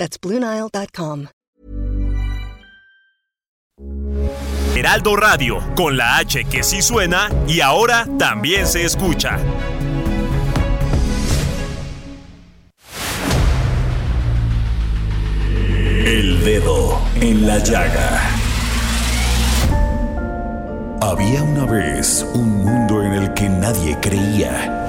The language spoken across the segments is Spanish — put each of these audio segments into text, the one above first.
That's BlueNile.com. Heraldo Radio, con la H que sí suena y ahora también se escucha. El dedo en la llaga. Había una vez un mundo en el que nadie creía.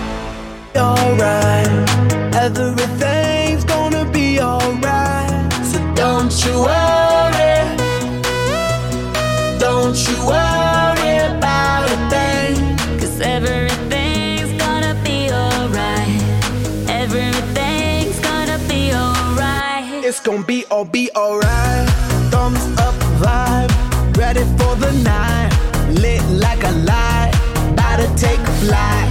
Alright. Everything's gonna be alright. So don't you worry. Don't you worry about a thing. Cause everything's gonna be alright. Everything's gonna be alright. It's gonna be all be alright. Thumbs up vibe. Ready for the night. Lit like a light. About to take a flight.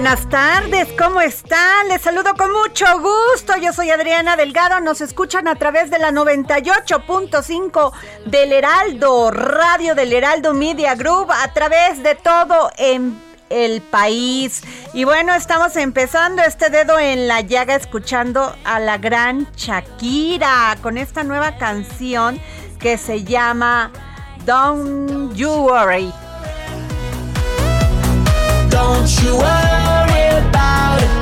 buenas tardes, ¿cómo están? Les saludo con mucho gusto. Yo soy Adriana Delgado. Nos escuchan a través de la 98.5 del Heraldo, Radio del Heraldo Media Group, a través de todo en el país. Y bueno, estamos empezando este dedo en la llaga escuchando a la gran Shakira con esta nueva canción que se llama Don't You Worry. Don't you worry about a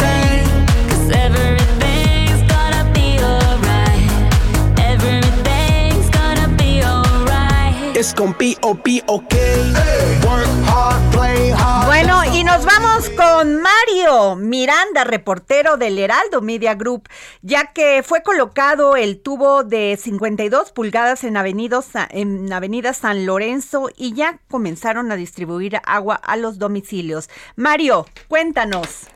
oh, be okay. Work hard, play hard. Bueno, y nos vamos con Mario Miranda, reportero del Heraldo Media Group, ya que fue colocado el tubo de 52 pulgadas en, Avenida Sa- en Avenida San Lorenzo y ya comenzaron a distribuir agua a los domicilios. Mario, cuéntanos.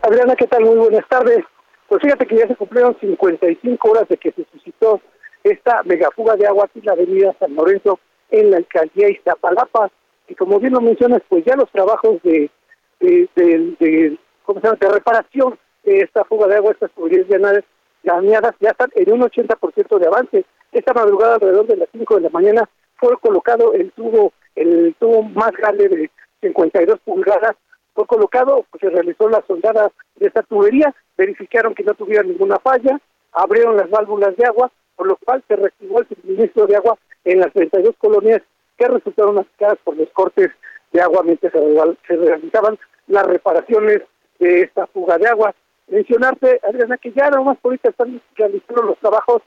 Adriana, ¿qué tal? Muy buenas tardes. Pues fíjate que ya se cumplieron 55 horas de que se suscitó esta megafuga de agua aquí en la avenida San Lorenzo, en la alcaldía Iztapalapa. Y como bien lo mencionas, pues ya los trabajos de, de, ¿cómo se llama? de reparación de esta fuga de agua, estas tuberías dañadas, ya están en un 80% de avance. Esta madrugada, alrededor de las 5 de la mañana, fue colocado el tubo, el tubo más grande de 52 pulgadas fue colocado, pues se realizó la soldada de esta tubería, verificaron que no tuviera ninguna falla, abrieron las válvulas de agua, por lo cual se reactivó el suministro de agua en las 32 colonias que resultaron afectadas por los cortes de agua mientras se real- se realizaban las reparaciones de esta fuga de agua. Mencionarte, Adriana, que ya nomás por ahorita están realizando los trabajos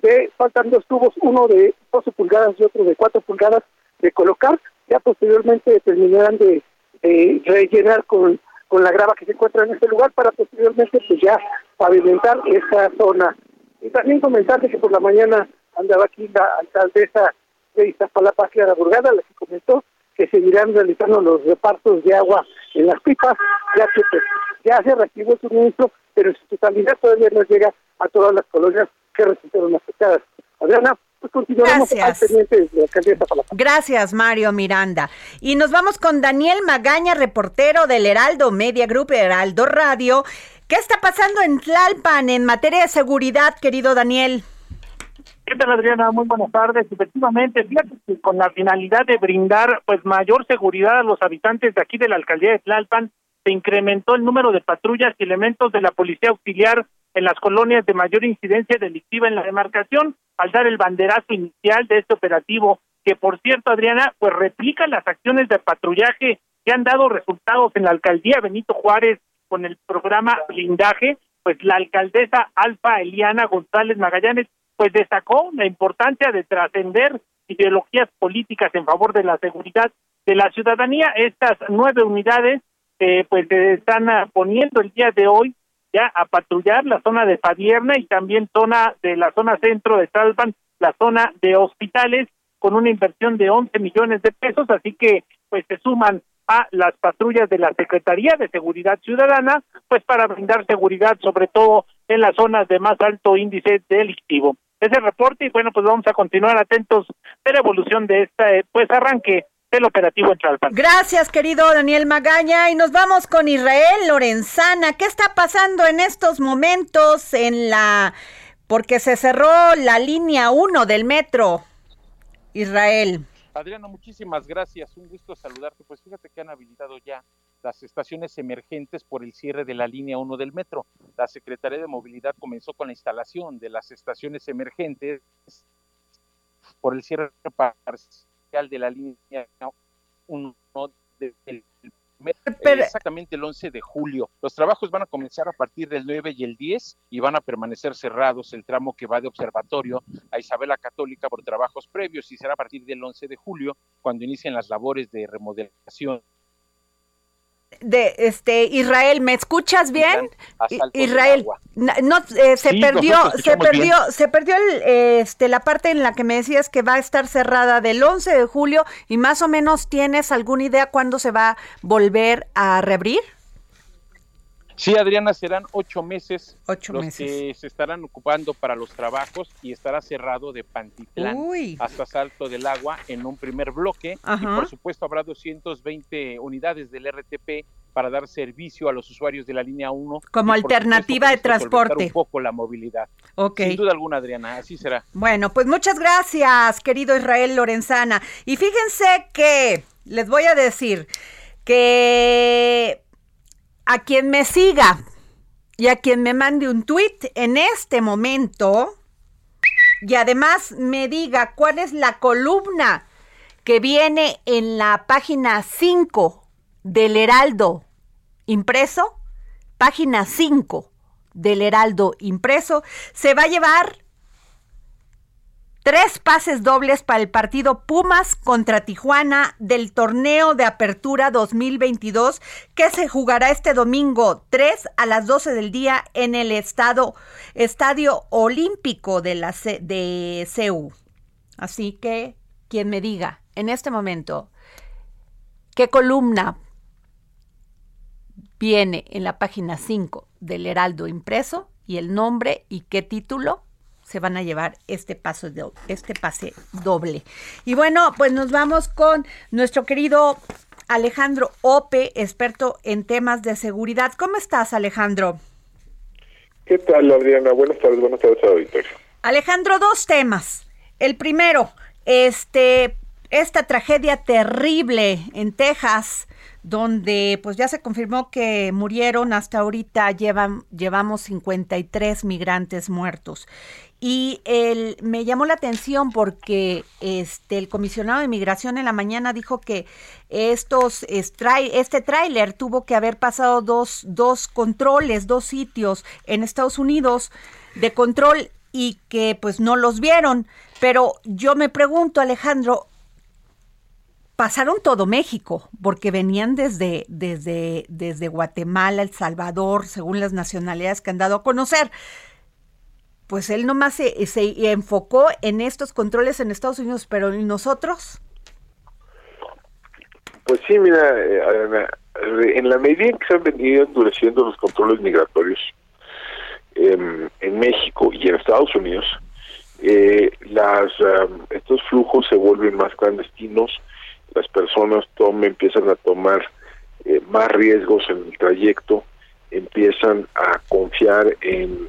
de, faltan dos tubos, uno de 12 pulgadas y otro de 4 pulgadas de colocar, ya posteriormente terminarán de, de rellenar con, con la grava que se encuentra en este lugar para posteriormente pues ya pavimentar esta zona. Y también comentarte que por la mañana andaba aquí la alcaldesa de Iztapalapa, Clara Burgada, la que comentó que seguirán realizando los repartos de agua en las pipas, ya que pues, ya se reactivó el suministro, pero en su totalidad todavía no llega a todas las colonias que resultaron afectadas. Adriana, pues continuamos Gracias. al pendiente de la alcaldía de Iztapalapa. Gracias, Mario Miranda. Y nos vamos con Daniel Magaña, reportero del Heraldo Media Group, Heraldo Radio. ¿Qué está pasando en Tlalpan en materia de seguridad, querido Daniel? ¿Qué tal, Adriana? Muy buenas tardes. Efectivamente, fíjate que con la finalidad de brindar pues mayor seguridad a los habitantes de aquí de la alcaldía de Tlalpan, se incrementó el número de patrullas y elementos de la policía auxiliar en las colonias de mayor incidencia delictiva en la demarcación, al dar el banderazo inicial de este operativo, que por cierto, Adriana, pues replica las acciones de patrullaje que han dado resultados en la alcaldía Benito Juárez con el programa Blindaje, pues la alcaldesa Alfa Eliana González Magallanes pues destacó la importancia de trascender ideologías políticas en favor de la seguridad de la ciudadanía. Estas nueve unidades eh, pues se están poniendo el día de hoy ya a patrullar la zona de Padierna y también zona de la zona centro de Salvan, la zona de hospitales con una inversión de 11 millones de pesos, así que pues se suman a las patrullas de la Secretaría de Seguridad Ciudadana, pues para brindar seguridad sobre todo en las zonas de más alto índice delictivo. Ese reporte y bueno, pues vamos a continuar atentos de la evolución de este pues arranque del operativo en Tlalpan. Gracias, querido Daniel Magaña. Y nos vamos con Israel Lorenzana. ¿Qué está pasando en estos momentos en la... porque se cerró la línea 1 del metro? Israel. Adriano, muchísimas gracias. Un gusto saludarte. Pues fíjate que han habilitado ya las estaciones emergentes por el cierre de la línea 1 del metro. La Secretaría de Movilidad comenzó con la instalación de las estaciones emergentes por el cierre parcial de la línea 1 del Pero- exactamente el 11 de julio. Los trabajos van a comenzar a partir del 9 y el 10 y van a permanecer cerrados el tramo que va de Observatorio a Isabela Católica por trabajos previos y será a partir del 11 de julio cuando inicien las labores de remodelación De este Israel, ¿me escuchas bien? Israel, no eh, se Sí, perdió, se perdió, bien. se perdió el, eh, este la parte en la que me decías que va a estar cerrada del 11 de julio y más o menos tienes alguna idea cuándo se va a volver a reabrir? Sí, Adriana, serán ocho meses Ocho los meses. que se estarán ocupando para los trabajos y estará cerrado de Pantitlán Uy. hasta Salto del Agua en un primer bloque. Ajá. Y por supuesto habrá 220 unidades del RTP para dar servicio a los usuarios de la línea 1. Como alternativa supuesto, de transporte. un poco la movilidad. Ok. Sin duda alguna, Adriana, así será. Bueno, pues muchas gracias, querido Israel Lorenzana. Y fíjense que les voy a decir que a quien me siga y a quien me mande un tweet en este momento y además me diga cuál es la columna que viene en la página 5 del Heraldo impreso, página 5 del Heraldo impreso, se va a llevar tres pases dobles para el partido Pumas contra Tijuana del torneo de apertura 2022 que se jugará este domingo 3 a las 12 del día en el estado, Estadio Olímpico de, la, de CEU. Así que quien me diga en este momento qué columna viene en la página 5 del Heraldo impreso y el nombre y qué título se van a llevar este paso de, este pase doble. Y bueno, pues nos vamos con nuestro querido Alejandro Ope, experto en temas de seguridad. ¿Cómo estás, Alejandro? ¿Qué tal, Adriana? Buenas tardes, buenas tardes, auditorio. Alejandro, dos temas. El primero, este, esta tragedia terrible en Texas, donde pues ya se confirmó que murieron hasta ahorita llevan llevamos 53 migrantes muertos. Y el, me llamó la atención porque este el comisionado de migración en la mañana dijo que estos este tráiler tuvo que haber pasado dos, dos controles, dos sitios en Estados Unidos de control y que pues no los vieron. Pero yo me pregunto, Alejandro, pasaron todo México, porque venían desde, desde, desde Guatemala, El Salvador, según las nacionalidades que han dado a conocer. Pues él nomás se, se enfocó en estos controles en Estados Unidos, pero ¿y nosotros? Pues sí, mira, eh, eh, en la medida en que se han venido endureciendo los controles migratorios em, en México y en Estados Unidos, eh, las am, estos flujos se vuelven más clandestinos, las personas toman, empiezan a tomar más riesgos en el trayecto, empiezan a confiar en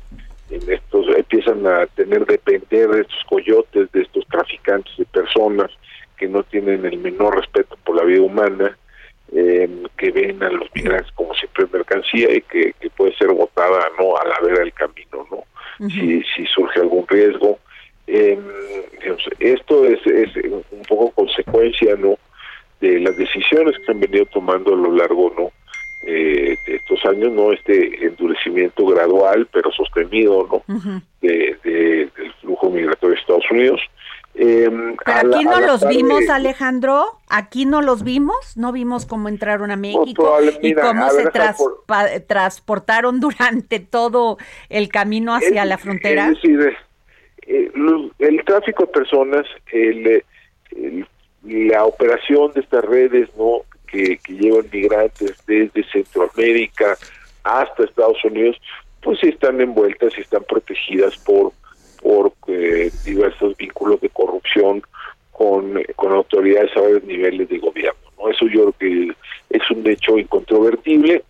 en estos empiezan a tener depender de estos coyotes, de estos traficantes de personas que no tienen el menor respeto por la vida humana, eh, que ven a los migrantes como siempre mercancía y que, que puede ser botada no a la vera del camino, ¿no? si surge algún riesgo. Eh, digamos, esto es, es un poco consecuencia, ¿no? de las decisiones que se han venido tomando a lo largo no eh, de estos años no este endurecimiento gradual pero sostenido no de, de- del flujo migratorio de Estados Unidos Eh, Pero a la- aquí a no la los vimos, Alejandro. Aquí no los vimos. No vimos cómo entraron a México y cómo se ver, traspa- transportaron durante todo el camino hacia la frontera. Es decir, eh, lo- el tráfico de personas, el, eh, el- la operación de estas redes no que, que llevan migrantes desde Centroamérica hasta Estados Unidos, pues sí están envueltas y están protegidas por por eh, diversos vínculos de corrupción con, con autoridades a varios niveles de gobierno. ¿no? Eso yo creo que es un hecho incontrovertible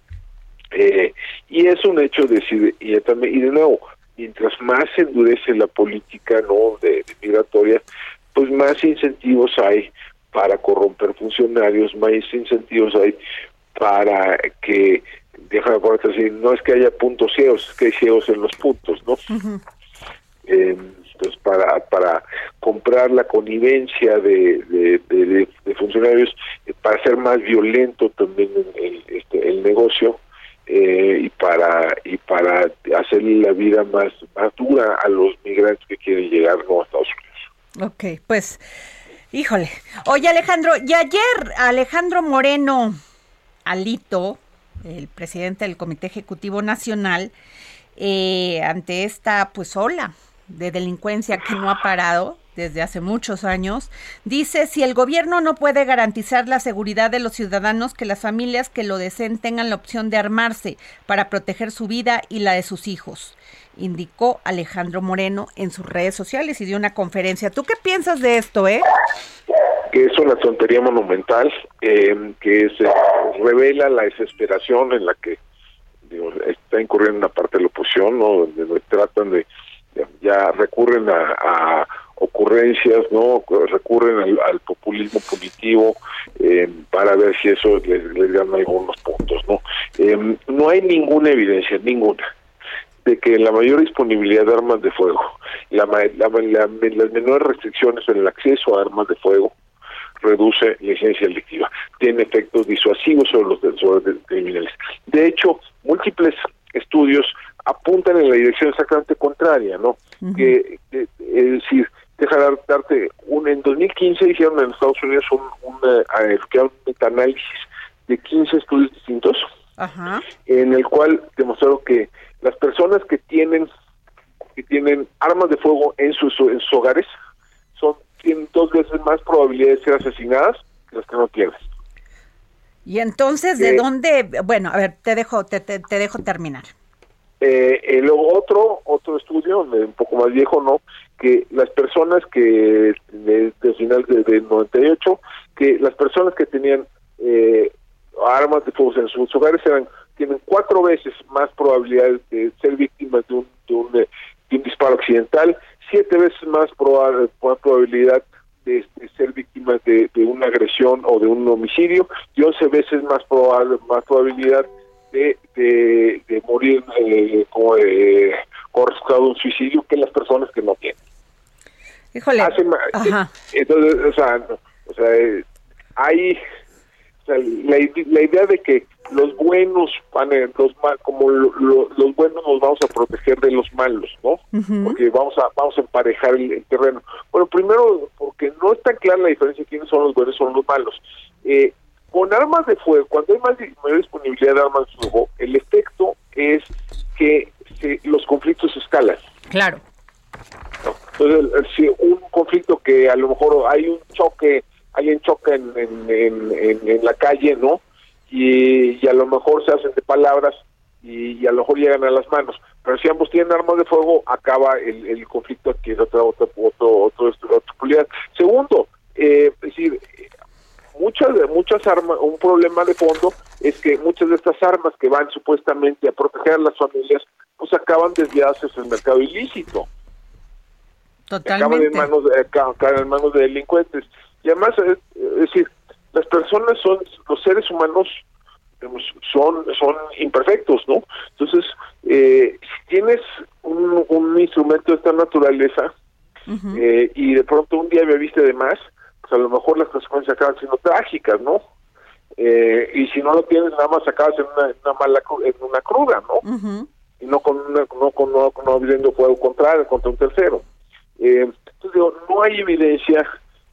eh, y es un hecho decir y también y de nuevo mientras más se endurece la política no de, de migratoria pues más incentivos hay para corromper funcionarios más incentivos hay para que déjame ponerte así no es que haya puntos ciegos es que hay ciegos en los puntos no eh, pues para para comprar la connivencia de, funcionarios eh, para hacer más violento también el, este, el negocio eh, y para y para hacerle la vida más más dura a los migrantes que quieren llegar no a Estados Unidos Ok, pues, híjole. Oye, Alejandro, y ayer Alejandro Moreno Alito, el presidente del Comité Ejecutivo Nacional, eh, ante esta pues ola de delincuencia que no ha parado desde hace muchos años, dice si el gobierno no puede garantizar la seguridad de los ciudadanos, que las familias que lo deseen tengan la opción de armarse para proteger su vida y la de sus hijos, indicó Alejandro Moreno en sus redes sociales y dio una conferencia. ¿Tú qué piensas de esto, eh? que es una tontería monumental eh, que se revela la desesperación en la que está incurriendo una parte de la oposición, ¿no? donde tratan de ya, recurren a, ocurrencias, no recurren al, populismo punitivo eh, para ver si eso les, les gana algunos puntos, no Eh, no hay ninguna evidencia, ninguna de que la mayor disponibilidad de armas de fuego, la, la- la- las menores restricciones en el acceso a armas de fuego, reduce la licencia delictiva, tiene efectos disuasivos sobre los, sobre criminales. De hecho, múltiples estudios apuntan en la dirección exactamente contraria, ¿no? Que, que- es decir, dejar darte un en 2015 hicieron en Estados Unidos un, un, eh, metaanálisis de 15 estudios distintos en el cual demostraron que las personas que tienen que tienen armas de fuego en sus, en sus hogares son tienen dos veces más probabilidad de ser asesinadas que las que no tienen. Y entonces, ¿de Eh, dónde? Bueno, a ver, te dejo, te, te, te dejo terminar. Eh, luego otro otro estudio un poco más viejo no que las personas que desde final de, de 98 que las personas que tenían eh, armas de fuego en sus hogares eran tienen cuatro veces más probabilidades de ser víctimas de un de un, eh, de un disparo accidental siete veces más proba- probabilidad de, de ser víctimas de, de una agresión o de un homicidio y 11 veces más probable más probabilidad de, de, de morir eh, como eh, como resultado de un suicidio que las personas que no tienen. Híjole. Ajá. Entonces, o sea, o sea, eh, hay o sea, la, la idea de que los buenos van a- los ma- como lo- lo- los buenos nos vamos a proteger de los malos, ¿no? Porque vamos a vamos a emparejar el, el terreno. Bueno, primero porque no está clara la diferencia de quiénes son los buenos y son los malos. Eh, con armas de fuego, cuando hay más mayor disponibilidad de armas de fuego, el efecto es que se- los conflictos escalan. Claro. Entonces, si un conflicto que a lo mejor hay un choque, alguien choca en, en, en, la calle, ¿no? Y, y a lo mejor se hacen de palabras y, y a lo mejor llegan a las manos. Pero si ambos tienen armas de fuego, acaba el, el conflicto que es otra, otra, otro, otro, otra cualidad. Segundo, eh, es decir, muchas de muchas armas un problema de fondo es que muchas de estas armas que van supuestamente a proteger a las familias pues acaban desviadas hacia el mercado ilícito. Acaban Totalmente. en manos de, aca- acaban en manos de delincuentes. Y además, es, es decir, las personas son, los seres humanos son, son imperfectos, ¿no? Entonces, eh, si tienes un, un instrumento de esta naturaleza eh, y de pronto un día bebiste de más, a lo mejor las consecuencias acaban siendo trágicas, ¿no? Eh, y si no lo tienes, nada más acabas en una, una mala en una cruda, ¿no? Y no con una, no con no, no abriendo fuego contra contra un tercero. Eh, entonces digo, no hay evidencia,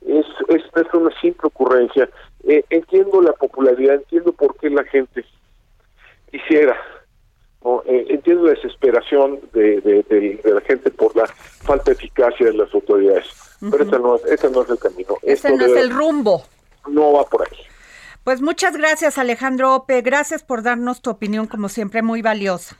es, es, es una simple ocurrencia. Eh, entiendo la popularidad, entiendo por qué la gente quisiera, ¿no? Eh, entiendo la desesperación de, de, de- de la gente por la falta de eficacia de las autoridades, pero ese no, es- ese no es el camino. Ese Esto no es el rumbo. no va por ahí. Pues muchas gracias, Alejandro Ope. Gracias por darnos tu opinión, como siempre, muy valiosa.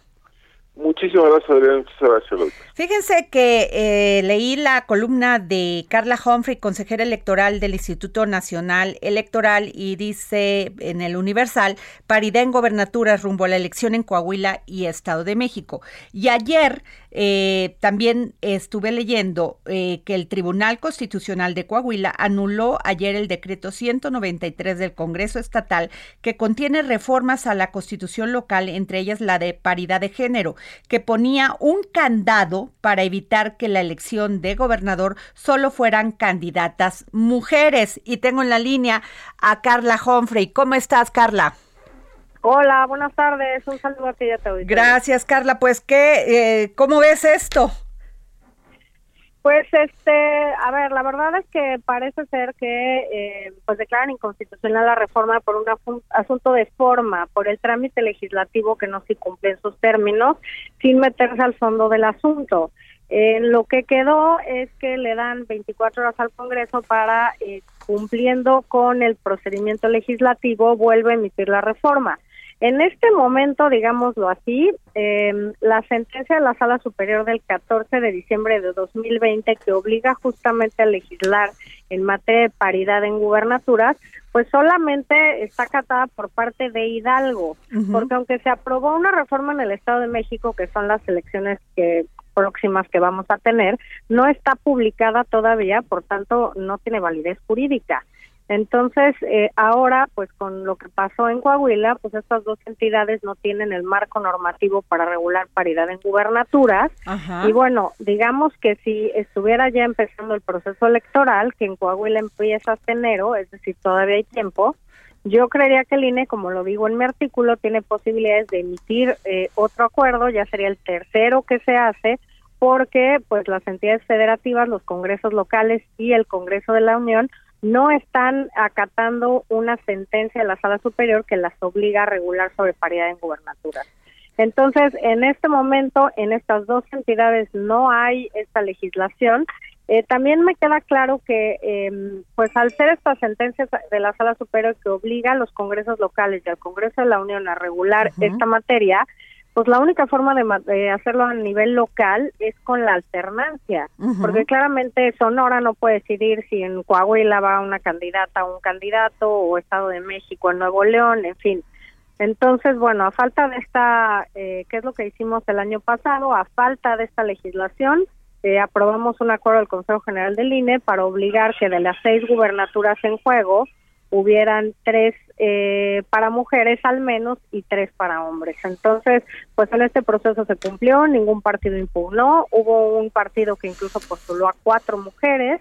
Muchísimas gracias, Adrián. Muchas gracias. Fíjense que eh, leí la columna de Carla Humphrey, consejera electoral del Instituto Nacional Electoral, y dice en el Universal, paridad en gobernaturas rumbo a la elección en Coahuila y Estado de México. Y ayer eh, también estuve leyendo eh, que el Tribunal Constitucional de Coahuila anuló ayer el decreto 193 del Congreso Estatal que contiene reformas a la constitución local, entre ellas la de paridad de género, que ponía un candado para evitar que la elección de gobernador solo fueran candidatas mujeres. Y tengo en la línea a Carla Humphrey. ¿Cómo estás, Carla? Hola, buenas tardes. Un saludo a ti y a tu auditorio. Gracias, Carla. Pues, ¿qué, eh, ¿cómo ves esto? Pues, este, a ver, la verdad es que parece ser que eh, pues declaran inconstitucional la reforma por un asunto de forma, por el trámite legislativo que no se cumple en sus términos, sin meterse al fondo del asunto. Eh, lo que quedó es que le dan 24 horas al Congreso para, eh, cumpliendo con el procedimiento legislativo, vuelve a emitir la reforma. En este momento, digámoslo así, eh, la sentencia de la Sala Superior del 14 de diciembre de 2020 que obliga justamente a legislar en materia de paridad en gubernaturas, pues solamente está acatada por parte de Hidalgo, porque aunque se aprobó una reforma en el Estado de México, que son las elecciones que próximas que vamos a tener, no está publicada todavía, por tanto no tiene validez jurídica. Entonces, eh, ahora, pues con lo que pasó en Coahuila, pues estas dos entidades no tienen el marco normativo para regular paridad en gubernaturas. Ajá. Y bueno, digamos que si estuviera ya empezando el proceso electoral, que en Coahuila empieza hasta enero, es decir, todavía hay tiempo, yo creería que el INE, como lo digo en mi artículo, tiene posibilidades de emitir eh, otro acuerdo, ya sería el tercero que se hace, porque pues las entidades federativas, los congresos locales y el Congreso de la Unión no están acatando una sentencia de la Sala Superior que las obliga a regular sobre paridad en gubernaturas. Entonces, en este momento, en estas dos entidades no hay esta legislación. Eh, también me queda claro que, eh, pues al ser estas sentencias de la Sala Superior que obliga a los congresos locales y al Congreso de la Unión a regular esta materia, pues la única forma de, de hacerlo a nivel local es con la alternancia, porque claramente Sonora no puede decidir si en Coahuila va una candidata o un candidato, o Estado de México, en Nuevo León, en fin. Entonces, bueno, a falta de esta, eh, ¿qué es lo que hicimos el año pasado? A falta de esta legislación, eh, aprobamos un acuerdo del Consejo General del INE para obligar que de las seis gubernaturas en juego hubieran tres eh, para mujeres al menos y tres para hombres. Entonces, pues en este proceso se cumplió, ningún partido impugnó, hubo un partido que incluso postuló a cuatro mujeres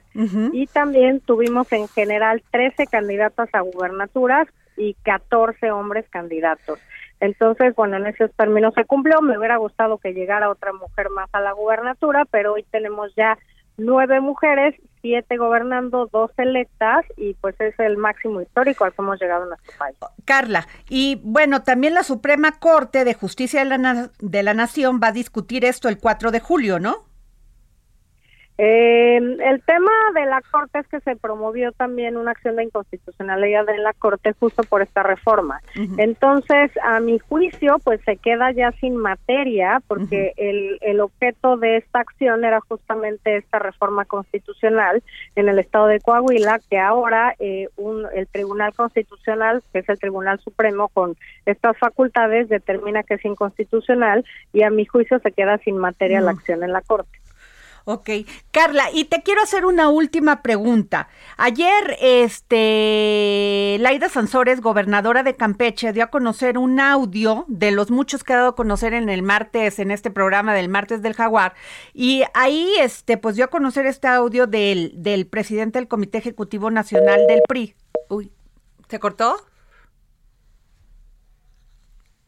y también tuvimos en general 13 candidatas a gubernaturas y 14 hombres candidatos. Entonces, bueno, en esos términos se cumplió. Me hubiera gustado que llegara otra mujer más a la gubernatura, pero hoy tenemos ya nueve mujeres, siete gobernando, dos electas, y pues es el máximo histórico al que hemos llegado en nuestro país. Carla, y bueno, también la Suprema Corte de Justicia de la, Na- de la Nación va a discutir esto el 4 de julio, ¿no? Eh, el tema de la Corte es que se promovió también una acción de inconstitucionalidad de la Corte justo por esta reforma. Entonces, a mi juicio, pues se queda ya sin materia porque el, el objeto de esta acción era justamente esta reforma constitucional en el estado de Coahuila, que ahora eh, un, el Tribunal Constitucional, que es el Tribunal Supremo con estas facultades, determina que es inconstitucional y a mi juicio se queda sin materia la acción en la Corte. Ok, Carla, y te quiero hacer una última pregunta. Ayer, este, Laida Sansores, gobernadora de Campeche, dio a conocer un audio de los muchos que ha dado a conocer en el martes, en este programa del martes del Jaguar, y ahí, este, pues dio a conocer este audio del, del presidente del Comité Ejecutivo Nacional del PRI. Uy, ¿se cortó?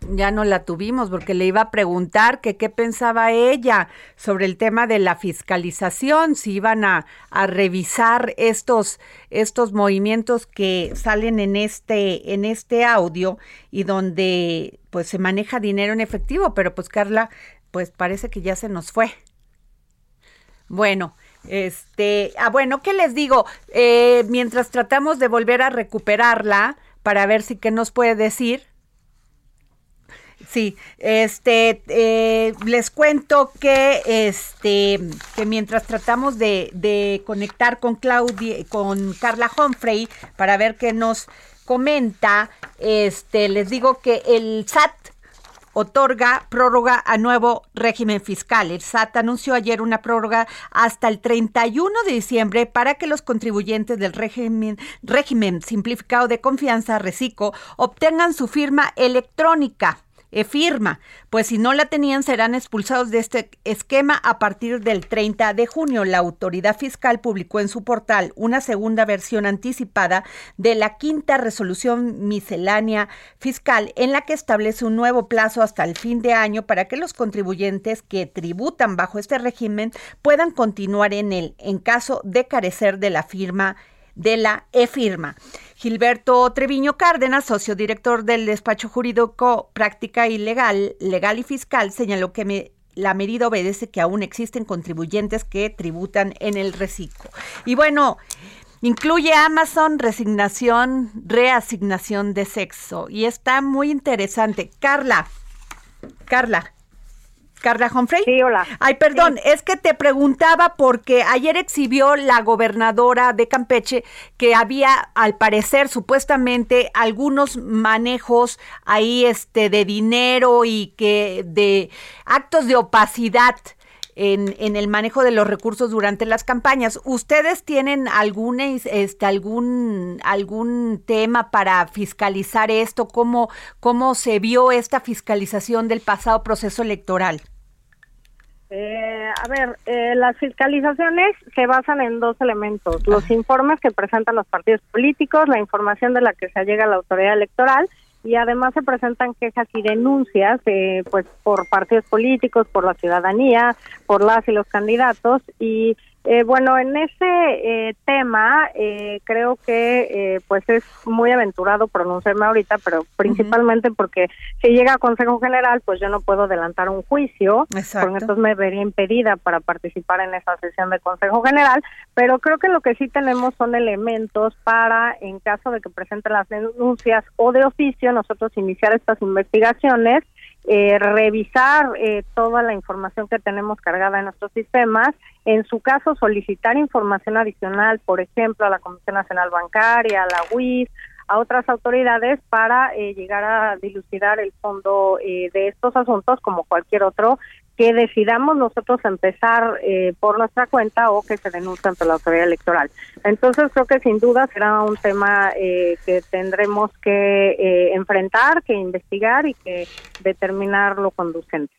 Ya no la tuvimos porque le iba a preguntar que qué pensaba ella sobre el tema de la fiscalización, si iban a, a revisar estos, estos movimientos que salen en este, en este audio y donde pues se maneja dinero en efectivo, pero pues Carla, pues parece que ya se nos fue. Bueno, este, ah, bueno, ¿qué les digo? Eh, mientras tratamos de volver a recuperarla para ver si qué nos puede decir, Sí, este, eh, les cuento que, este, que mientras tratamos de, de conectar con Claudia, con Carla Humphrey para ver qué nos comenta, este, les digo que el SAT otorga prórroga a nuevo régimen fiscal. El SAT anunció ayer una prórroga hasta el 31 de diciembre para que los contribuyentes del régimen, régimen simplificado de confianza, RECICO, obtengan su firma electrónica firma, pues si no la tenían serán expulsados de este esquema a partir del 30 de junio. La autoridad fiscal publicó en su portal una segunda versión anticipada de la quinta resolución miscelánea fiscal en la que establece un nuevo plazo hasta el fin de año para que los contribuyentes que tributan bajo este régimen puedan continuar en él en caso de carecer de la firma de la e-firma. Gilberto Treviño Cárdenas, socio director del despacho jurídico Práctica y Legal, Legal y Fiscal, señaló que la medida obedece que aún existen contribuyentes que tributan en el reciclo. Y bueno, incluye Amazon resignación, reasignación de sexo. Y está muy interesante. Carla, Carla, Carla Humphrey. Sí, hola. Ay, perdón, es que te preguntaba porque ayer exhibió la gobernadora de Campeche que había, al parecer, supuestamente, algunos manejos ahí este de dinero y que de actos de opacidad. En, en, el manejo de los recursos durante las campañas. ¿Ustedes tienen algún, este, algún, algún tema para fiscalizar esto? ¿Cómo, ¿Cómo se vio esta fiscalización del pasado proceso electoral? Eh, a ver, eh, las fiscalizaciones se basan en dos elementos, los informes que presentan los partidos políticos, la información de la que se llega a la autoridad electoral y además se presentan quejas y denuncias eh, pues por partidos políticos, por la ciudadanía, por las y los candidatos y eh, bueno, en ese eh, tema eh, creo que eh, pues es muy aventurado pronunciarme ahorita, pero principalmente porque si llega a Consejo General, pues yo no puedo adelantar un juicio, porque entonces me vería impedida para participar en esa sesión de Consejo General, pero creo que lo que sí tenemos son elementos para, en caso de que presenten las denuncias o de oficio, nosotros iniciar estas investigaciones eh, revisar eh, toda la información que tenemos cargada en nuestros sistemas, en su caso solicitar información adicional, por ejemplo, a la Comisión Nacional Bancaria, a la UIS, a otras autoridades para eh, llegar a dilucidar el fondo eh, de estos asuntos como cualquier otro que decidamos nosotros empezar eh, por nuestra cuenta o que se denuncie ante la autoridad electoral. Entonces creo que sin duda será un tema que tendremos que enfrentar, que investigar y que determinar lo conducente.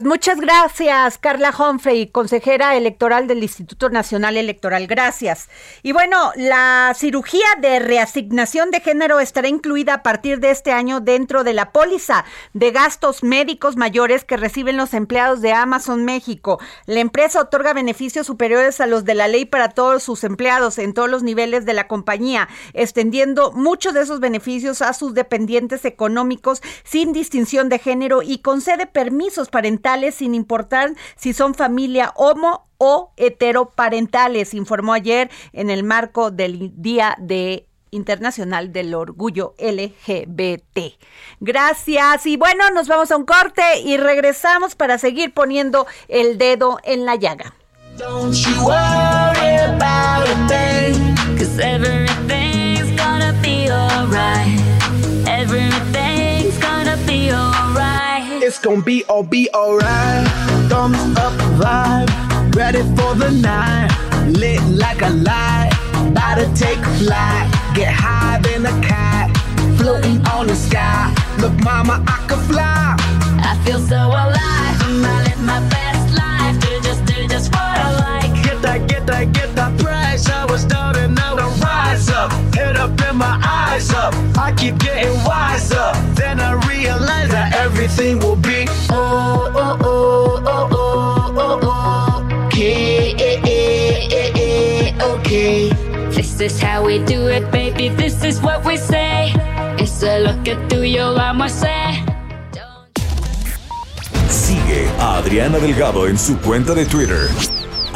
Muchas gracias, Carla Humphrey, consejera electoral del Instituto Nacional Electoral. Gracias. Y bueno, la cirugía de reasignación de género estará incluida a partir de este año dentro de la póliza de gastos médicos mayores que reciben los empleados de Amazon México. La empresa otorga beneficios superiores a los de la ley para todos sus empleados en todos los niveles de la compañía, extendiendo muchos de esos beneficios a sus dependientes económicos sin distinción de género y concede permisos para entrar sin importar si son familia homo o heteroparentales, informó ayer en el marco del Día de Internacional del Orgullo LGBT. Gracias y bueno, nos vamos a un corte y regresamos para seguir poniendo el dedo en la llaga. Everything's gonna be alright. Everything's gonna be alright. It's gonna be all be alright. Thumbs up vibe, ready for the night. Lit like a light, about to take flight. Get high than a cat, floating on the sky. Look, mama, I can fly. I feel so alive. I'm live my best life. Do just, do just what I like. Get that, get that, get that price. I was starting out to rise up. Head up and my eyes up. I keep getting wiser. Then I realize that everything will be oh, oh, oh, oh, oh, oh, oh. Okay, eh, eh, eh, eh, okay. This is how we do it, baby. This is what we say. It's a look at tuyo, vamos a hacer. Sigue a Adriana Delgado en su cuenta de Twitter,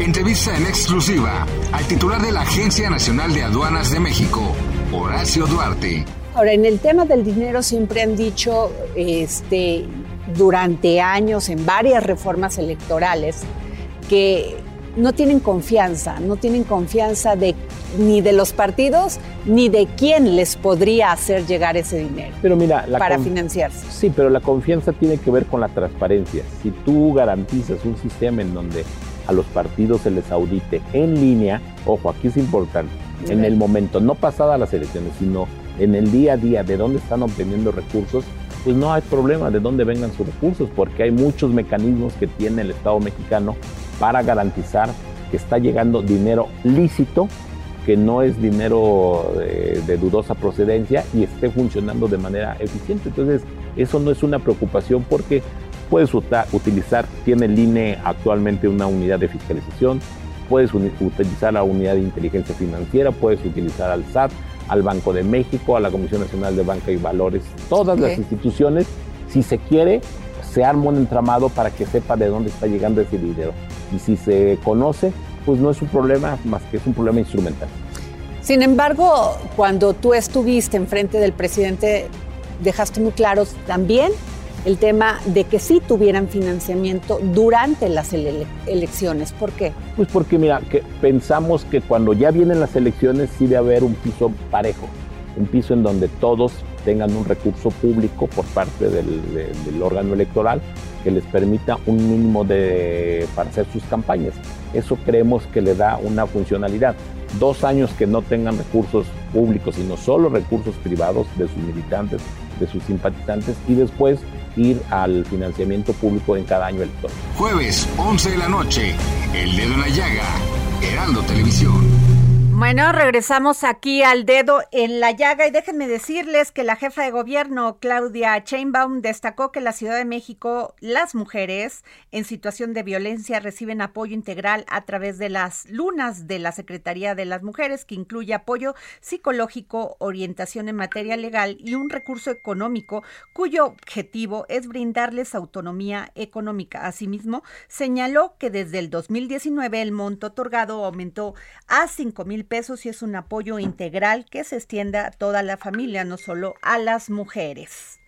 entrevista en exclusiva al titular de la Agencia Nacional de Aduanas de México, Horacio Duarte. Ahora, en el tema del dinero siempre han dicho, este, durante años, en varias reformas electorales, que no tienen confianza, no tienen confianza de, ni de los partidos ni de quién les podría hacer llegar ese dinero Pero mira, la para financiarse. Sí, pero la confianza tiene que ver con la transparencia. Si tú garantizas un sistema en donde a los partidos se les audite en línea, ojo, aquí es importante, en el momento, no pasada las elecciones, sino en el día a día de dónde están obteniendo recursos, pues no hay problema de dónde vengan sus recursos, porque hay muchos mecanismos que tiene el Estado mexicano para garantizar que está llegando dinero lícito que no es dinero de, de dudosa procedencia y esté funcionando de manera eficiente. Entonces, eso no es una preocupación porque puedes utilizar, tiene el INE actualmente una unidad de fiscalización, puedes utilizar la unidad de inteligencia financiera, puedes utilizar al SAT, al Banco de México, a la Comisión Nacional de Banca y Valores, todas las instituciones, si se quiere, se arma un entramado para que sepa de dónde está llegando ese dinero. Y si se conoce, pues no es un problema más que es un problema instrumental. Sin embargo, cuando tú estuviste enfrente del presidente, dejaste muy claro también el tema de que sí tuvieran financiamiento durante las ele- elecciones. ¿Por qué? Pues porque mira, que pensamos que cuando ya vienen las elecciones sí debe haber un piso parejo, un piso en donde todos tengan un recurso público por parte del, del órgano electoral que les permita un mínimo de, para hacer sus campañas. Eso creemos que le da una funcionalidad. Dos años que no tengan recursos públicos, sino solo recursos privados de sus militantes, de sus simpatizantes y después ir al financiamiento público en cada año electoral. Jueves, 11 de la noche, El Dedo en la Llaga, Heraldo Televisión. Bueno, regresamos aquí al dedo en la llaga y déjenme decirles que la jefa de gobierno, Claudia Chainbaum, destacó que en la Ciudad de México las mujeres en situación de violencia reciben apoyo integral a través de las lunas de la Secretaría de las Mujeres, que incluye apoyo psicológico, orientación en materia legal y un recurso económico cuyo objetivo es brindarles autonomía económica. Asimismo, señaló que desde el 2019 el monto otorgado aumentó a 5 mil pesos y es un apoyo integral que se extienda a toda la familia, no solo a las mujeres.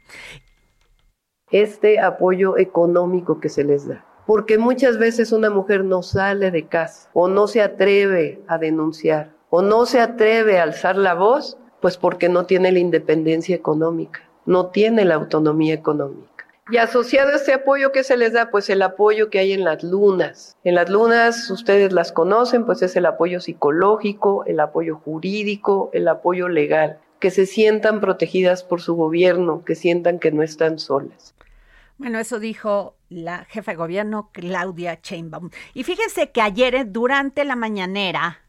Este apoyo económico que se les da. Porque muchas veces una mujer no sale de casa o no se atreve a denunciar o no se atreve a alzar la voz, pues porque no tiene la independencia económica, no tiene la autonomía económica. Y asociado a este apoyo que se les da, pues el apoyo que hay en las lunas. En las lunas, ustedes las conocen, pues es el apoyo psicológico, el apoyo jurídico, el apoyo legal, que se sientan protegidas por su gobierno, que sientan que no están solas. Bueno, eso dijo la jefa de gobierno, Claudia Chainbaum. Y fíjense que ayer, durante la mañanera,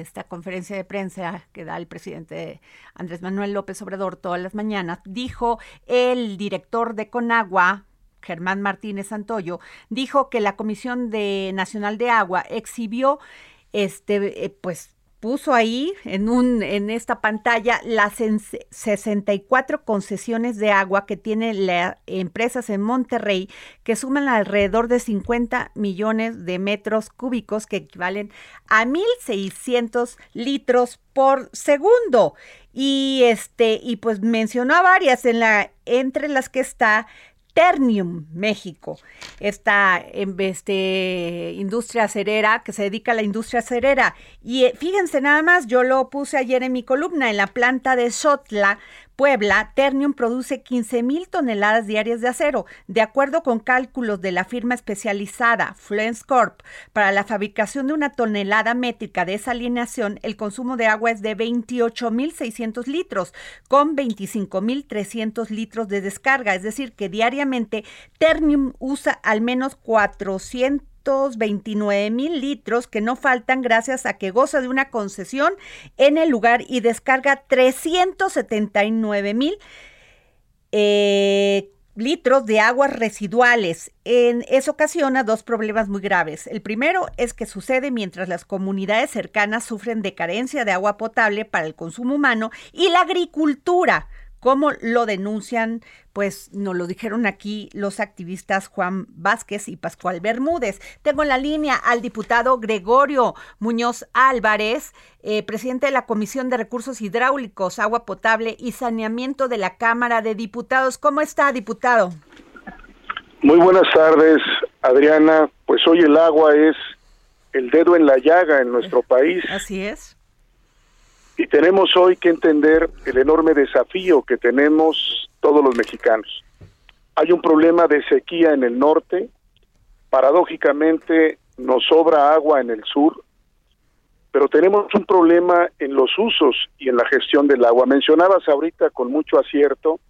esta conferencia de prensa que da el presidente Andrés Manuel López Obrador todas las mañanas, dijo el director de Conagua, Germán Martínez Santoyo, dijo que la Comisión de Nacional de Agua exhibió este eh, pues puso ahí en un en esta pantalla las 64 concesiones de agua que tienen las empresas en Monterrey que suman alrededor de 50 millones de metros cúbicos que equivalen a 1600 litros por segundo. Y este y pues mencionó a varias entre las que está Ternium México, esta este, industria cerera que se dedica a la industria cerera. Y eh, fíjense nada más, yo lo puse ayer en mi columna, en la planta de Sotla, Puebla, Ternium produce 15 mil toneladas diarias de acero. De acuerdo con cálculos de la firma especializada Fluence Corp, para la fabricación de una tonelada métrica de esa alineación, el consumo de agua es de 28 mil 600 litros, con 25 mil 300 litros de descarga. Es decir, que diariamente Ternium usa al menos 400 229 mil litros que no faltan gracias a que goza de una concesión en el lugar y descarga 379 mil eh, litros de aguas residuales. En eso ocasiona dos problemas muy graves. El primero es que sucede mientras las comunidades cercanas sufren de carencia de agua potable para el consumo humano y la agricultura ¿Cómo lo denuncian? Pues nos lo dijeron aquí los activistas Juan Vázquez y Pascual Bermúdez. Tengo en la línea al diputado Gregorio Muñoz Álvarez, eh, presidente de la Comisión de Recursos Hidráulicos, Agua Potable y Saneamiento de la Cámara de Diputados. ¿Cómo está, diputado? Muy buenas tardes, Adriana. Pues hoy el agua es el dedo en la llaga en nuestro país. Así es. Y tenemos hoy que entender el enorme desafío que tenemos todos los mexicanos. Hay un problema de sequía en el norte, paradójicamente nos sobra agua en el sur, pero tenemos un problema en los usos y en la gestión del agua. Mencionabas ahorita con mucho acierto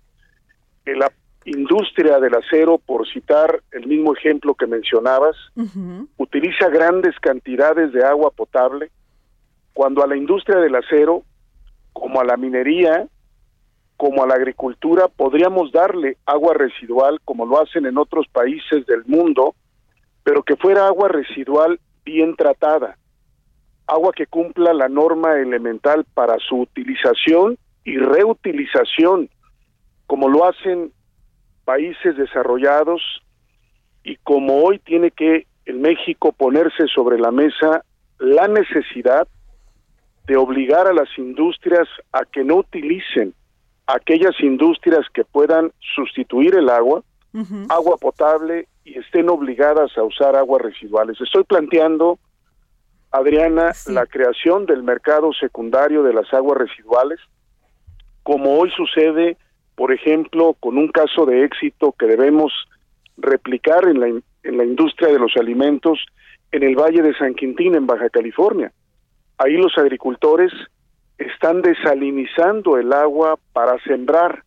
que la industria del acero, por citar el mismo ejemplo que mencionabas, utiliza grandes cantidades de agua potable cuando a la industria del acero, como a la minería, como a la agricultura, podríamos darle agua residual como lo hacen en otros países del mundo, pero que fuera agua residual bien tratada, agua que cumpla la norma elemental para su utilización y reutilización, como lo hacen países desarrollados y como hoy tiene que el México ponerse sobre la mesa la necesidad de obligar a las industrias a que no utilicen aquellas industrias que puedan sustituir el agua, agua potable y estén obligadas a usar aguas residuales. Estoy planteando, Adriana, la creación del mercado secundario de las aguas residuales, como hoy sucede por ejemplo, con un caso de éxito que debemos replicar en la, en la industria de los alimentos en el Valle de San Quintín, en Baja California. Ahí los agricultores están desalinizando el agua para sembrar.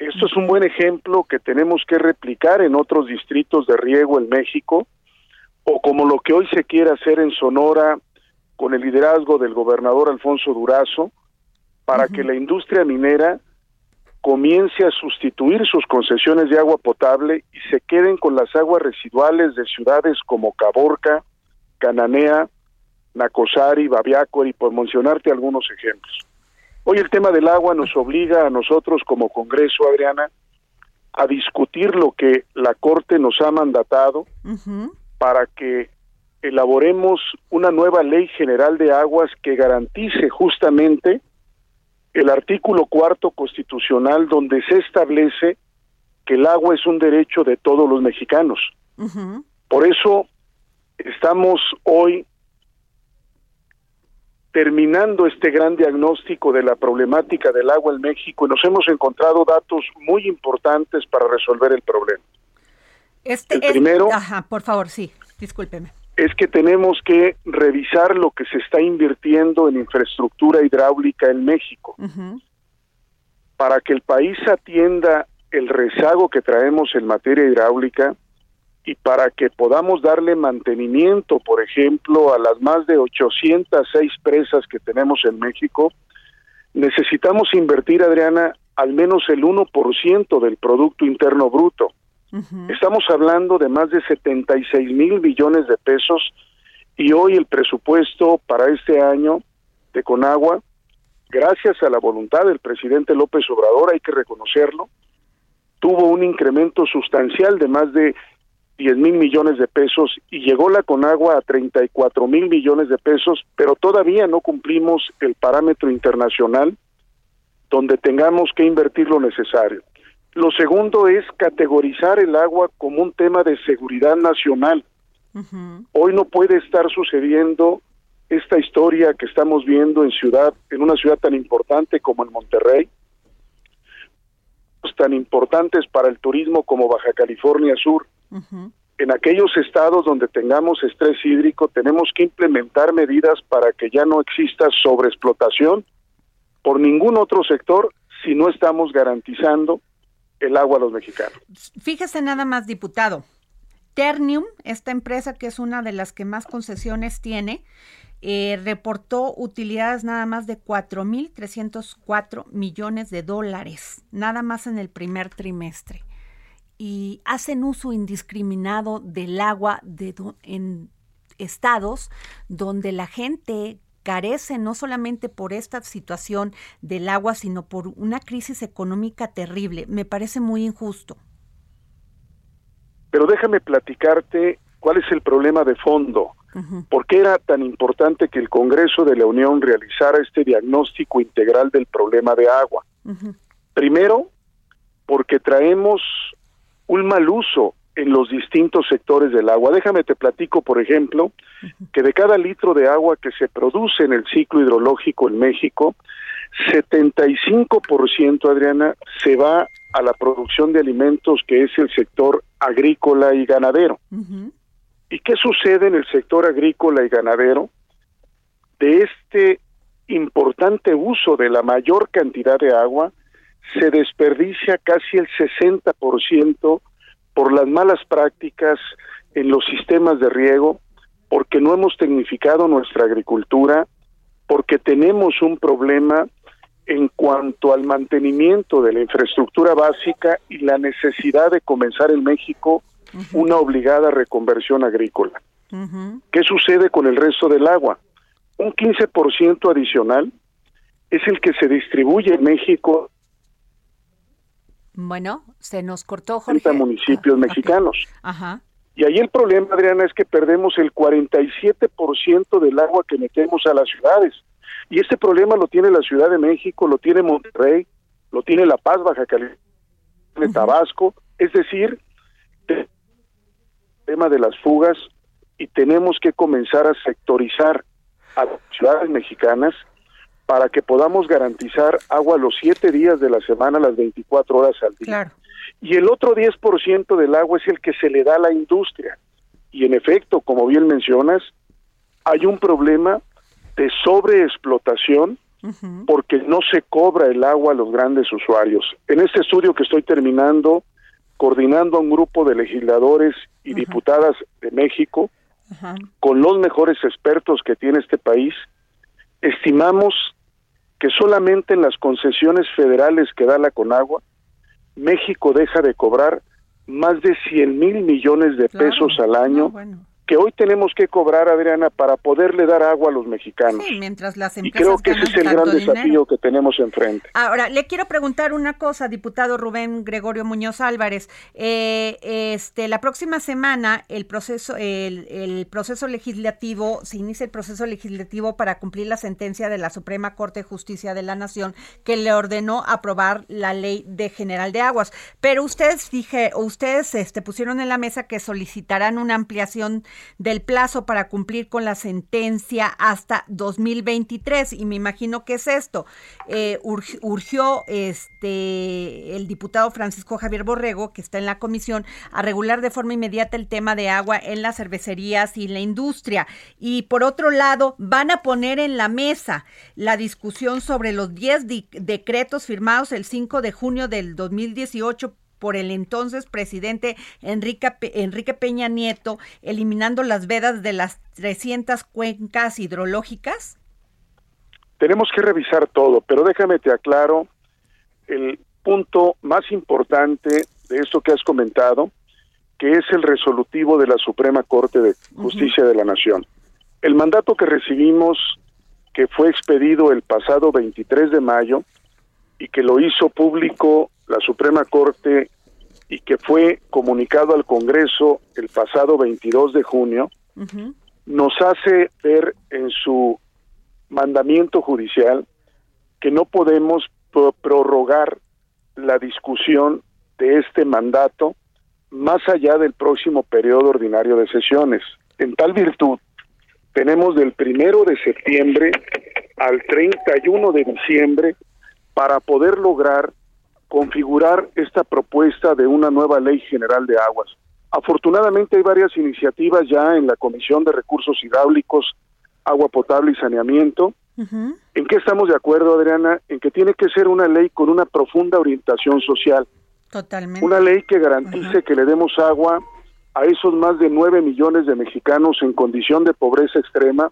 Esto es un buen ejemplo que tenemos que replicar en otros distritos de riego en México, o como lo que hoy se quiere hacer en Sonora con el liderazgo del gobernador Alfonso Durazo, para que la industria minera comience a sustituir sus concesiones de agua potable y se queden con las aguas residuales de ciudades como Caborca, Cananea, Nacosari, Babiácori, por mencionarte algunos ejemplos. Hoy el tema del agua nos obliga a nosotros como Congreso, Adriana, a discutir lo que la Corte nos ha mandatado para que elaboremos una nueva ley general de aguas que garantice justamente el artículo cuarto constitucional donde se establece que el agua es un derecho de todos los mexicanos. Por eso estamos hoy terminando este gran diagnóstico de la problemática del agua en México y nos hemos encontrado datos muy importantes para resolver el problema. Este, el primero, ajá, por favor, sí, discúlpeme. Es que tenemos que revisar lo que se está invirtiendo en infraestructura hidráulica en México para que el país atienda el rezago que traemos en materia hidráulica y para que podamos darle mantenimiento, por ejemplo, a las más de 806 presas que tenemos en México, necesitamos invertir, Adriana, al menos el 1% del Producto Interno Bruto. Estamos hablando de más de 76 mil billones de pesos y hoy el presupuesto para este año de Conagua, gracias a la voluntad del presidente López Obrador, hay que reconocerlo, tuvo un incremento sustancial de más de 10 mil millones de pesos y llegó la Conagua a 34 mil millones de pesos, pero todavía no cumplimos el parámetro internacional donde tengamos que invertir lo necesario. Lo segundo es categorizar el agua como un tema de seguridad nacional. Hoy no puede estar sucediendo esta historia que estamos viendo en ciudad, en una ciudad tan importante como en Monterrey, tan importantes para el turismo como Baja California Sur, en aquellos estados donde tengamos estrés hídrico, tenemos que implementar medidas para que ya no exista sobreexplotación por ningún otro sector si no estamos garantizando el agua a los mexicanos. Fíjese nada más, diputado. Ternium, esta empresa que es una de las que más concesiones tiene, eh, reportó utilidades nada más de 4.304 millones de dólares, nada más en el primer trimestre y hacen uso indiscriminado del agua de en estados donde la gente carece no solamente por esta situación del agua, sino por una crisis económica terrible. Me parece muy injusto. Pero déjame platicarte cuál es el problema de fondo. ¿Por qué era tan importante que el Congreso de la Unión realizara este diagnóstico integral del problema de agua? Primero, porque traemos un mal uso en los distintos sectores del agua. Déjame te platico, por ejemplo, que de cada litro de agua que se produce en el ciclo hidrológico en México, 75%, Adriana, se va a la producción de alimentos que es el sector agrícola y ganadero. ¿Y qué sucede en el sector agrícola y ganadero? De este importante uso de la mayor cantidad de agua, se desperdicia casi el 60% por las malas prácticas en los sistemas de riego, porque no hemos tecnificado nuestra agricultura, porque tenemos un problema en cuanto al mantenimiento de la infraestructura básica y la necesidad de comenzar en México una obligada reconversión agrícola. ¿Qué sucede con el resto del agua? Un 15% adicional es el que se distribuye en México bueno, se nos cortó Jorge. municipios mexicanos. Ajá. Y ahí el problema, Adriana, es que perdemos el 47% del agua que metemos a las ciudades. Y este problema lo tiene la Ciudad de México, lo tiene Monterrey, lo tiene La Paz, Baja California, Tabasco. Es decir, el tema de las fugas y tenemos que comenzar a sectorizar a las ciudades mexicanas para que podamos garantizar agua los siete días de la semana, las 24 horas al día. Y el otro 10% del agua es el que se le da a la industria. Y en efecto, como bien mencionas, hay un problema de sobreexplotación porque no se cobra el agua a los grandes usuarios. En este estudio que estoy terminando, coordinando a un grupo de legisladores y diputadas de México, con los mejores expertos que tiene este país, estimamos que solamente en las concesiones federales que da la Conagua, México deja de cobrar más de 100 mil millones de pesos al año que hoy tenemos que cobrar, Adriana, para poderle dar agua a los mexicanos. Sí, mientras las empresas y creo que ese es el gran desafío que tenemos enfrente. Ahora, le quiero preguntar una cosa, diputado Rubén Gregorio Muñoz Álvarez. Eh, este, la próxima semana el proceso, el, el, proceso legislativo, se inicia el proceso legislativo para cumplir la sentencia de la Suprema Corte de Justicia de la Nación que le ordenó aprobar la ley de general de aguas. Pero ustedes dije, ustedes este, pusieron en la mesa que solicitarán una ampliación del plazo para cumplir con la sentencia hasta 2023 y me imagino que es esto. Eh, urgió este el diputado Francisco Javier Borrego, que está en la comisión, a regular de forma inmediata el tema de agua en las cervecerías y la industria. Y por otro lado, van a poner en la mesa la discusión sobre los 10 decretos firmados el 5 de junio del 2018 por el entonces presidente Enrique, Enrique Peña Nieto, eliminando las vedas de las 300 cuencas hidrológicas? Tenemos que revisar todo, pero déjame te aclaro el punto más importante de esto que has comentado, que es el resolutivo de la Suprema Corte de Justicia de la Nación. El mandato que recibimos, que fue expedido el pasado 23 de mayo y que lo hizo público la Suprema Corte y que fue comunicado al Congreso el pasado 22 de junio, nos hace ver en su mandamiento judicial que no podemos prorrogar la discusión de este mandato más allá del próximo periodo ordinario de sesiones. En tal virtud, tenemos del primero de septiembre al 31 de diciembre para poder lograr configurar esta propuesta de una nueva ley general de aguas. Afortunadamente hay varias iniciativas ya en la Comisión de Recursos Hidráulicos, Agua Potable y Saneamiento. ¿En qué estamos de acuerdo, Adriana? En que tiene que ser una ley con una profunda orientación social. Totalmente. Una ley que garantice que le demos agua a esos más de nueve millones de mexicanos en condición de pobreza extrema.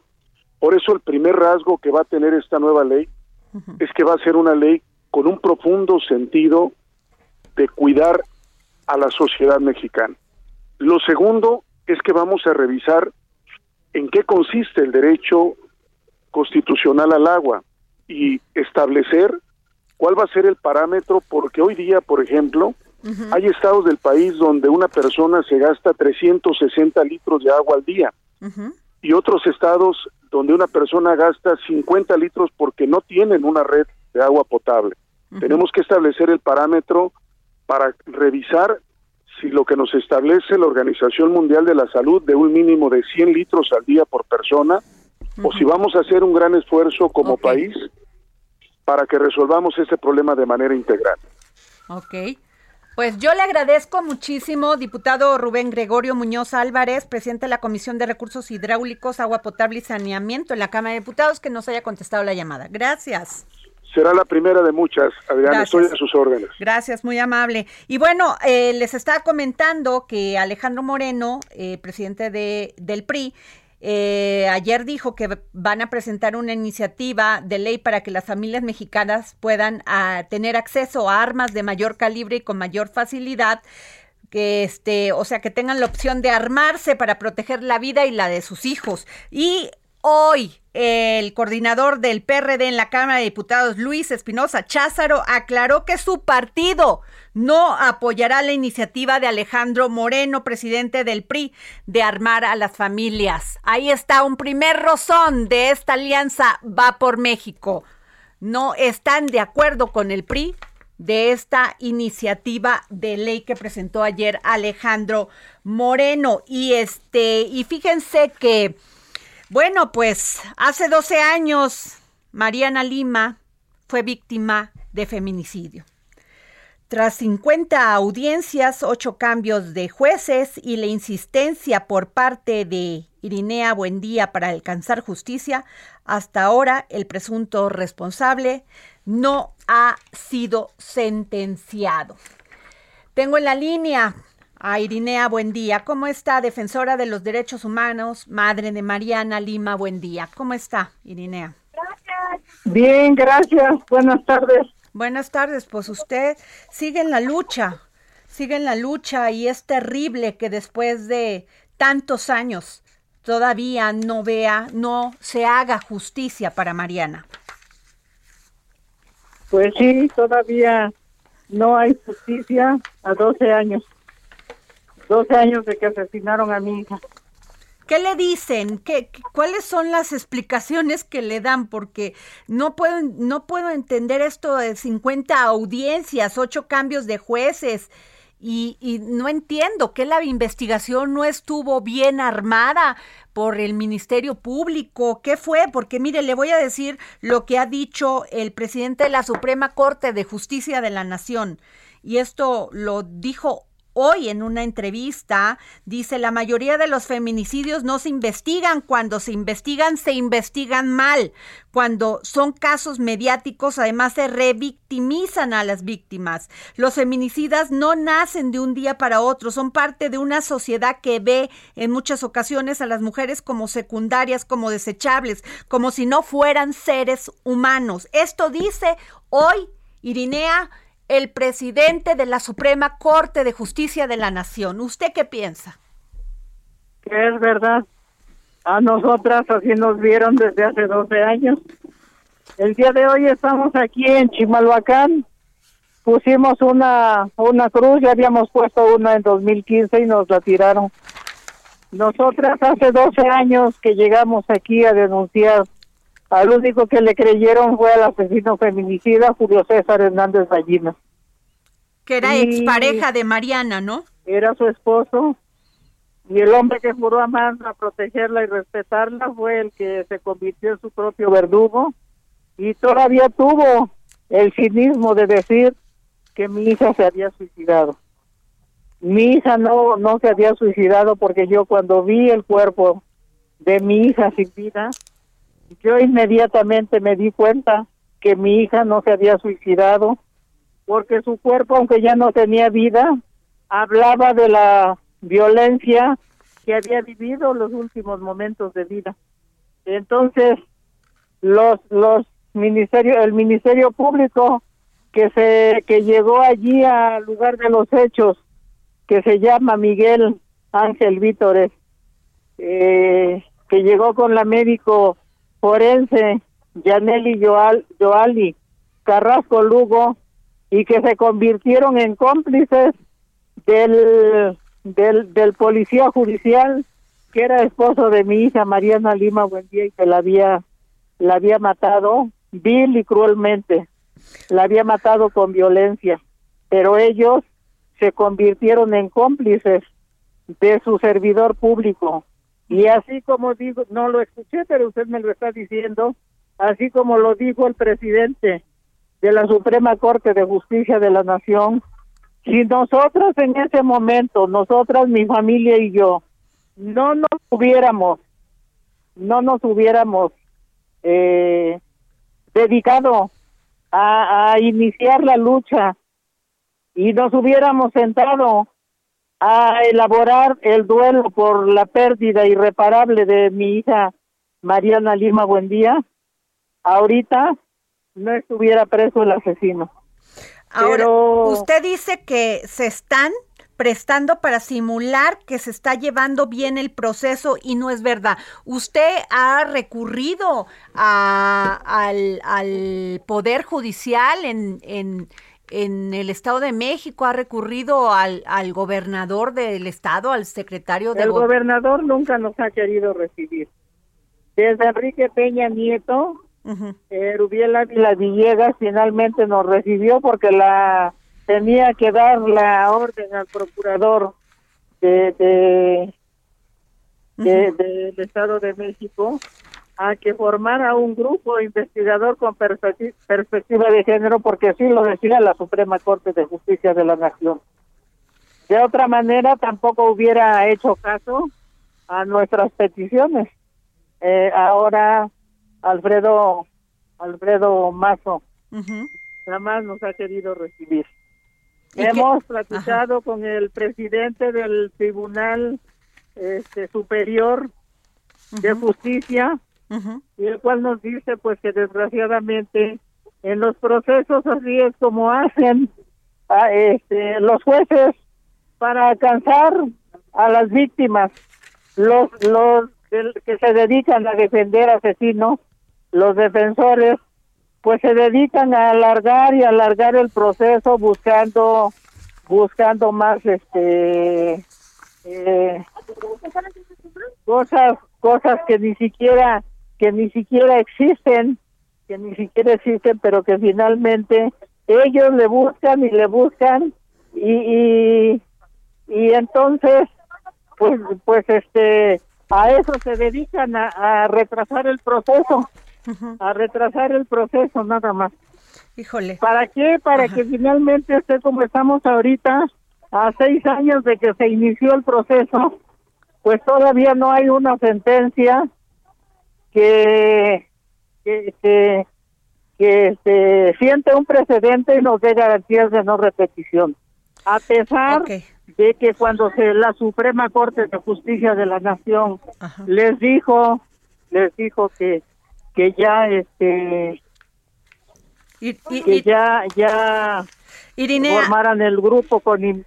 Por eso el primer rasgo que va a tener esta nueva ley es que va a ser una ley con un profundo sentido de cuidar a la sociedad mexicana. Lo segundo es que vamos a revisar en qué consiste el derecho constitucional al agua y establecer cuál va a ser el parámetro, porque hoy día, por ejemplo, hay estados del país donde una persona se gasta 360 litros de agua al día y otros estados donde una persona gasta 50 litros porque no tienen una red de agua potable. Tenemos que establecer el parámetro para revisar si lo que nos establece la Organización Mundial de la Salud de un mínimo de 100 litros al día por persona, o si vamos a hacer un gran esfuerzo como país para que resolvamos este problema de manera integral. Ok. Pues yo le agradezco muchísimo, diputado Rubén Gregorio Muñoz Álvarez, presidente de la Comisión de Recursos Hidráulicos, Agua Potable y Saneamiento en la Cámara de Diputados, que nos haya contestado la llamada. Gracias será la primera de muchas. Adriana, estoy a sus órdenes. Gracias, muy amable. Y bueno, eh, les estaba comentando que Alejandro Moreno, eh, presidente de, del PRI, eh, ayer dijo que van a presentar una iniciativa de ley para que las familias mexicanas puedan ah, tener acceso a armas de mayor calibre y con mayor facilidad que este, o sea, que tengan la opción de armarse para proteger la vida y la de sus hijos. Y Hoy, el coordinador del PRD en la Cámara de Diputados, Luis Espinosa Cházaro, aclaró que su partido no apoyará la iniciativa de Alejandro Moreno, presidente del PRI, de armar a las familias. Ahí está un primer rozón de esta alianza Va por México. No están de acuerdo con el PRI de esta iniciativa de ley que presentó ayer Alejandro Moreno. Y este, y fíjense que bueno, pues hace 12 años Mariana Lima fue víctima de feminicidio. Tras 50 audiencias, ocho cambios de jueces y la insistencia por parte de Irinea Buendía para alcanzar justicia, hasta ahora el presunto responsable no ha sido sentenciado. Tengo en la línea a Irinea Buendía. ¿Cómo está, defensora de los derechos humanos, madre de Mariana Lima Buendía? ¿Cómo está, Irinea? Bien, gracias. Buenas tardes. Buenas tardes, pues usted sigue en la lucha, sigue en la lucha y es terrible que después de tantos años todavía no vea, no se haga justicia para Mariana. Pues sí, todavía no hay justicia a 12 años. 12 años de que asesinaron a mi hija. ¿Qué le dicen? ¿Qué, ¿Cuáles son las explicaciones que le dan? Porque no puedo, no puedo entender esto de 50 audiencias, 8 cambios de jueces. Y, y, no entiendo que la investigación no estuvo bien armada por el Ministerio Público. ¿Qué fue? Porque mire, le voy a decir lo que ha dicho el presidente de la Suprema Corte de Justicia de la Nación. Y esto lo dijo Hoy en una entrevista dice la mayoría de los feminicidios no se investigan, cuando se investigan se investigan mal, cuando son casos mediáticos además se revictimizan a las víctimas. Los feminicidas no nacen de un día para otro, son parte de una sociedad que ve en muchas ocasiones a las mujeres como secundarias, como desechables, como si no fueran seres humanos. Esto dice hoy Irinea el presidente de la Suprema Corte de Justicia de la Nación. ¿Usted qué piensa? Que es verdad. A nosotras así nos vieron desde hace 12 años. El día de hoy estamos aquí en Chimalhuacán. Pusimos una, una cruz, ya habíamos puesto una en 2015 y nos la tiraron. Nosotras hace 12 años que llegamos aquí a denunciar, al único que le creyeron fue al asesino feminicida Julio César Hernández Ballina. Que era expareja de Mariana, ¿no? Era su esposo. Y el hombre que juró amarla, protegerla y respetarla fue el que se convirtió en su propio verdugo. Y todavía tuvo el cinismo de decir que mi hija se había suicidado. Mi hija no, no se había suicidado porque yo cuando vi el cuerpo de mi hija sin vida, yo inmediatamente me di cuenta que mi hija no se había suicidado porque su cuerpo, aunque ya no tenía vida, hablaba de la violencia que había vivido los últimos momentos de vida. Entonces, los los ministerios, el ministerio público que se que llegó allí al lugar de los hechos, que se llama Miguel Ángel Vítores, eh, que llegó con la médico forense Yaneli Joal, Joali Carrasco Lugo, y que se convirtieron en cómplices del, del, del policía judicial que era esposo de mi hija Mariana Lima Buendía y que la había la había matado vil y cruelmente. La había matado con violencia. Pero ellos se convirtieron en cómplices de su servidor público y así como digo no lo escuché pero usted me lo está diciendo así como lo dijo el presidente de la Suprema Corte de Justicia de la Nación, si nosotros en ese momento, nosotras, mi familia y yo, no nos hubiéramos, no nos hubiéramos eh, dedicado a, a iniciar la lucha y nos hubiéramos sentado a elaborar el duelo por la pérdida irreparable de mi hija Mariana Lima Buendía, ahorita no estuviera preso el asesino. Ahora, usted dice que se están prestando para simular que se está llevando bien el proceso y no es verdad. Usted ha recurrido al, Poder Judicial en, en, en, el Estado de México, ha recurrido al, al gobernador del Estado, al secretario de... El gobernador nunca nos ha querido recibir. Desde Enrique Peña Nieto Uh Ávila Villegas finalmente nos recibió porque la tenía que dar la orden al procurador de, del Estado de México a que formara un grupo investigador con perspecti- perspectiva de género, porque así lo decía la Suprema Corte de Justicia de la Nación. De otra manera, tampoco hubiera hecho caso a nuestras peticiones. Eh, ahora, Alfredo, Alfredo Mazo, jamás nos ha querido recibir. Hemos platicado con el presidente del Tribunal este, Superior de Justicia, y el cual nos dice pues que desgraciadamente en los procesos así es como hacen a, este, los jueces para alcanzar a las víctimas, los, los que, que se dedican a defender asesinos, los defensores, pues se dedican a alargar y alargar el proceso buscando buscando más este eh, cosas cosas que ni siquiera que ni siquiera existen que ni siquiera existen pero que finalmente ellos le buscan y le buscan y y, y entonces pues pues este a eso se dedican a, a retrasar el proceso a retrasar el proceso nada más Híjole. ¿Para qué? Para que finalmente esté como estamos ahorita, a seis años de que se inició el proceso, pues todavía no hay una sentencia que que, que, que se siente un precedente y nos dé garantías de no repetición. A pesar de que cuando se la Suprema Corte de Justicia de la Nación les dijo les dijo que que ya este y, que ya ya Irinea- formaran el grupo con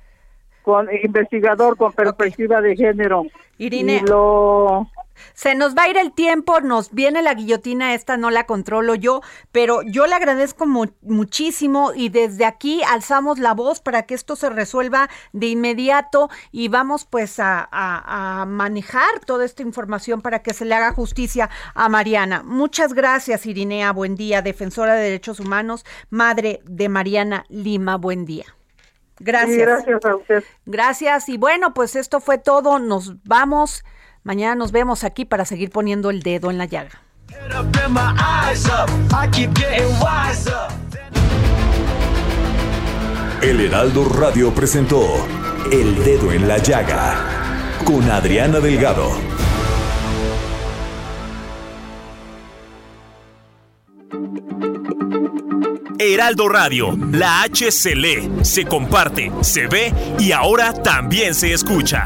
con investigador con perspectiva de género Irinea. y lo Se nos va a ir el tiempo, nos viene la guillotina, esta no la controlo yo, pero yo le agradezco mu- muchísimo y desde aquí alzamos la voz para que esto se resuelva de inmediato y vamos pues a, a- a manejar toda esta información para que se le haga justicia a Mariana. Muchas gracias Irinea, buen día, defensora de derechos humanos, madre de Mariana Lima, buen día. Gracias. Sí, gracias a usted. Gracias. Y bueno, pues esto fue todo. Nos vamos. Mañana nos vemos aquí para seguir poniendo el dedo en la llaga. El Heraldo Radio presentó El Dedo en la Llaga con Adriana Delgado. Heraldo Radio, la H se lee, se comparte, se ve y ahora también se escucha.